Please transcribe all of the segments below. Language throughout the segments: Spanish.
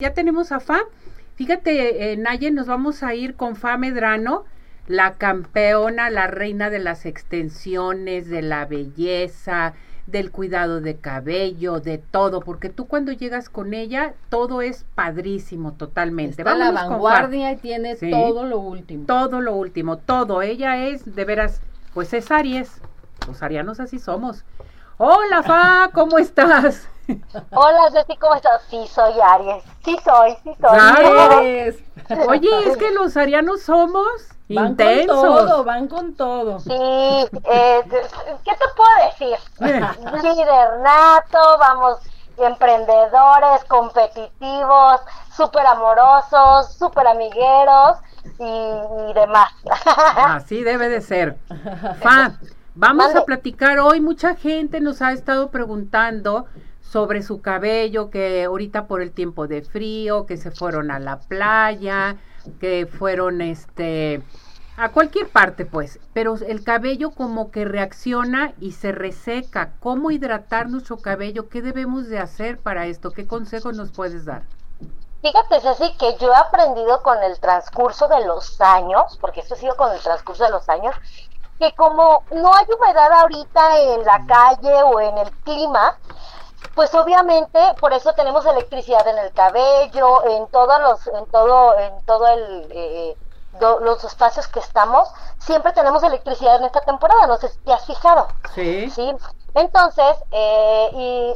Ya tenemos a Fa. Fíjate, eh, Naye, nos vamos a ir con Fa Medrano, la campeona, la reina de las extensiones, de la belleza, del cuidado de cabello, de todo, porque tú cuando llegas con ella, todo es padrísimo totalmente. Está la vanguardia y tiene todo lo último. Todo lo último, todo. Ella es, de veras, pues es Aries. Los arianos así somos. Hola, Fa, ¿cómo estás? Hola, Ceci, ¿cómo estás? Sí, soy Aries. Sí, soy, sí, soy. Aries. Oye, es que los arianos somos van con todo, van con todo. Sí, eh, ¿qué te puedo decir? Líder nato, vamos, emprendedores, competitivos, súper amorosos, súper amigueros y, demás. Así debe de ser. Fa, vamos a platicar hoy. Mucha gente nos ha estado preguntando sobre su cabello, que ahorita por el tiempo de frío, que se fueron a la playa, que fueron este a cualquier parte pues, pero el cabello como que reacciona y se reseca. ¿Cómo hidratar nuestro cabello? ¿Qué debemos de hacer para esto? ¿Qué consejo nos puedes dar? Fíjate, Ceci, que yo he aprendido con el transcurso de los años, porque esto ha sido con el transcurso de los años, que como no hay humedad ahorita en la calle o en el clima, pues obviamente por eso tenemos electricidad en el cabello, en todos los, en todo, en todo el eh, los espacios que estamos, siempre tenemos electricidad en esta temporada, no sé si te has fijado. Sí. ¿sí? Entonces, eh, y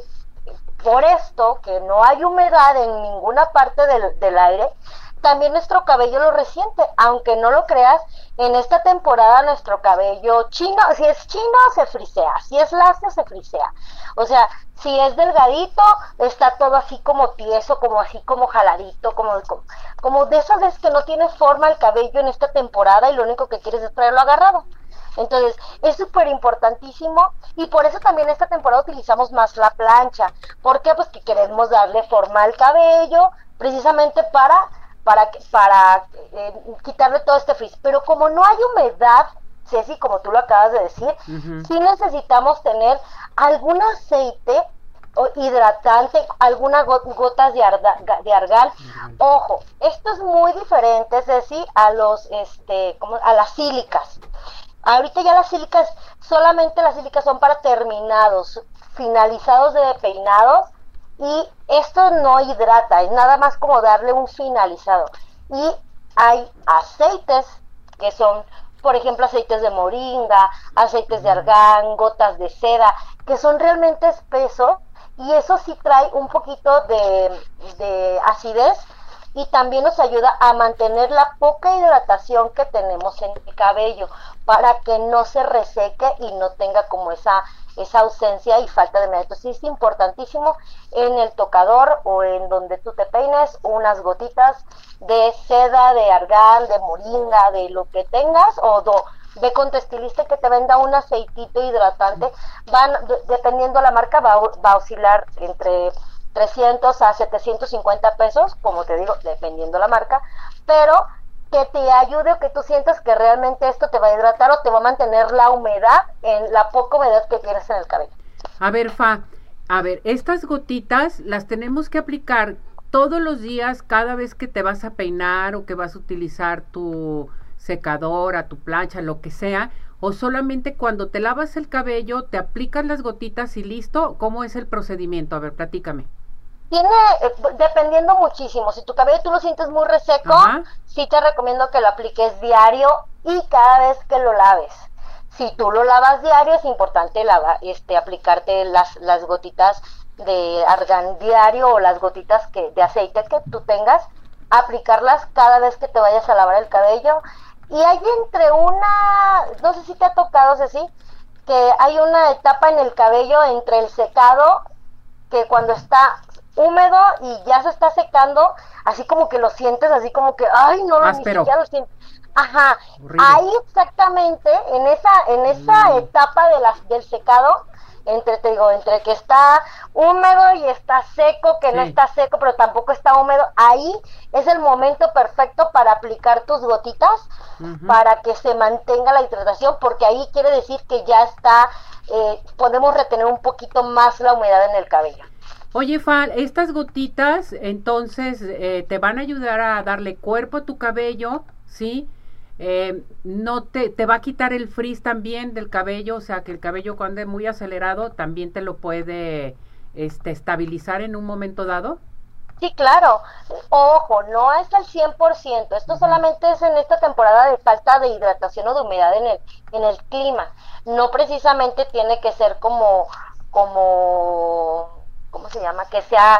por esto, que no hay humedad en ninguna parte del, del aire, también nuestro cabello lo resiente, aunque no lo creas, en esta temporada nuestro cabello chino, si es chino se frisea, si es lacio se frisea. O sea, si es delgadito, está todo así como tieso, como así como jaladito, como, como, de esas veces que no tiene forma el cabello en esta temporada y lo único que quieres es traerlo agarrado. Entonces, es súper importantísimo y por eso también esta temporada utilizamos más la plancha. ¿Por qué? Pues que queremos darle forma al cabello, precisamente para para, para eh, quitarle todo este frizz. Pero como no hay humedad, Ceci, como tú lo acabas de decir, sí necesitamos tener algún aceite o hidratante, algunas gotas de, de argal. Ojo, esto es muy diferente, Ceci, a los, este, como, a las sílicas. Ahorita ya las sílicas, solamente las sílicas son para terminados, finalizados de peinados y esto no hidrata, es nada más como darle un finalizado. Y hay aceites que son, por ejemplo, aceites de moringa, aceites de argán, gotas de seda, que son realmente espesos y eso sí trae un poquito de, de acidez y también nos ayuda a mantener la poca hidratación que tenemos en el cabello para que no se reseque y no tenga como esa esa ausencia y falta de humedad. Entonces es importantísimo en el tocador o en donde tú te peines unas gotitas de seda, de argán, de moringa, de lo que tengas o do, ve con tu estilista que te venda un aceitito hidratante. Van, dependiendo la marca, va, va a oscilar entre 300 a 750 pesos, como te digo, dependiendo la marca, pero que te ayude o que tú sientas que realmente esto te va a hidratar o te va a mantener la humedad en la poca humedad que tienes en el cabello. A ver, Fa, a ver, estas gotitas las tenemos que aplicar todos los días, cada vez que te vas a peinar o que vas a utilizar tu secadora, tu plancha, lo que sea, o solamente cuando te lavas el cabello, te aplicas las gotitas y listo, ¿cómo es el procedimiento? A ver, platícame. Tiene, eh, dependiendo muchísimo, si tu cabello tú lo sientes muy reseco, sí te recomiendo que lo apliques diario y cada vez que lo laves. Si tú lo lavas diario, es importante lava, este, aplicarte las, las gotitas de argán diario o las gotitas que, de aceite que tú tengas, aplicarlas cada vez que te vayas a lavar el cabello. Y hay entre una, no sé si te ha tocado, Ceci, que hay una etapa en el cabello entre el secado, que cuando está húmedo y ya se está secando, así como que lo sientes, así como que, ay, no, ni siquiera lo sientes. Ajá, ahí exactamente, en esa, en esa mm. etapa de las, del secado, entre, te digo, entre que está húmedo y está seco, que no está seco, pero tampoco está húmedo, ahí es el momento perfecto para aplicar tus gotitas para que se mantenga la hidratación, porque ahí quiere decir que ya está, eh, podemos retener un poquito más la humedad en el cabello. Oye, Fa, estas gotitas entonces eh, te van a ayudar a darle cuerpo a tu cabello, ¿sí? Eh, no te, te va a quitar el frizz también del cabello, o sea que el cabello cuando es muy acelerado también te lo puede este, estabilizar en un momento dado. Sí, claro. Ojo, no es al 100%. Esto solamente es en esta temporada de falta de hidratación o de humedad en el, en el clima. No precisamente tiene que ser como, como, ¿cómo se llama? Que sea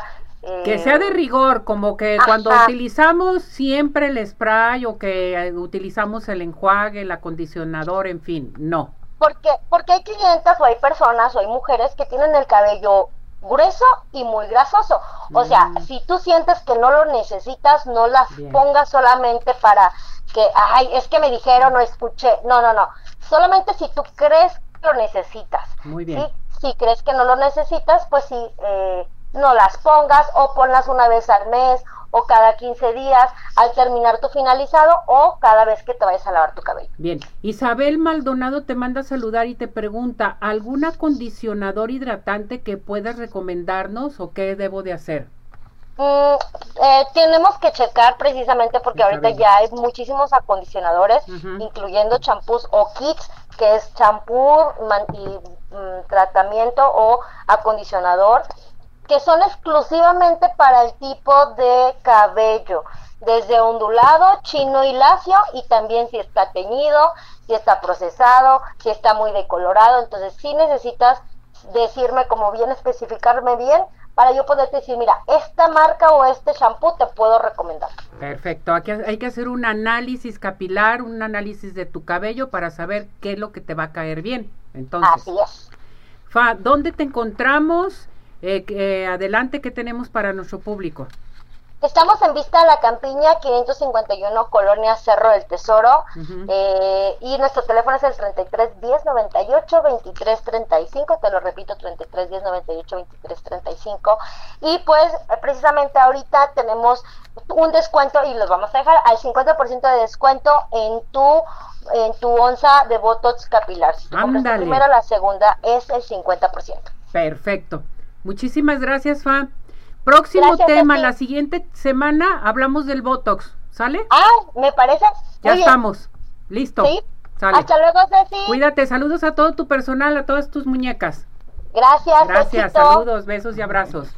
que sea de rigor, como que cuando utilizamos siempre el spray o que eh, utilizamos el enjuague, el acondicionador, en fin, no. Porque, porque hay clientes o hay personas o hay mujeres que tienen el cabello grueso y muy grasoso. O sea, mm. si tú sientes que no lo necesitas, no las pongas solamente para que, ay, es que me dijeron o escuché. No, no, no. Solamente si tú crees que lo necesitas. Muy bien. Si crees que no lo necesitas, pues sí, eh, no las pongas o ponlas una vez al mes o cada 15 días al terminar tu finalizado o cada vez que te vayas a lavar tu cabello. Bien, Isabel Maldonado te manda a saludar y te pregunta, ¿algún acondicionador hidratante que puedas recomendarnos o qué debo de hacer? Mm, eh, tenemos que checar precisamente porque ahorita ya hay muchísimos acondicionadores, incluyendo champús o kits, que es champú y mm, tratamiento o acondicionador que son exclusivamente para el tipo de cabello, desde ondulado, chino y lacio, y también si está teñido, si está procesado, si está muy decolorado. Entonces, si necesitas decirme como bien, especificarme bien, para yo poder decir, mira, esta marca o este shampoo te puedo recomendar. Perfecto, aquí hay que hacer un análisis capilar, un análisis de tu cabello para saber qué es lo que te va a caer bien. Entonces, Así es. Fa, ¿dónde te encontramos? Eh, eh, adelante, ¿qué tenemos para nuestro público? Estamos en Vista de la Campiña, 551, Colonia Cerro del Tesoro. eh, y nuestro teléfono es el 33 10 98 23 35. Te lo repito, 33 10 98 23 35. Y pues, precisamente ahorita tenemos un descuento y los vamos a dejar al 50% de descuento en tu en tu onza de Botox capilar. Si la primera, la segunda es el 50%. Perfecto. Muchísimas gracias, Fa. Próximo tema, la siguiente semana hablamos del Botox, ¿sale? Ah, me parece. ya estamos. Listo. Sí. Hasta luego, Ceci. Cuídate, saludos a todo tu personal, a todas tus muñecas. Gracias. Gracias, saludos, besos y abrazos.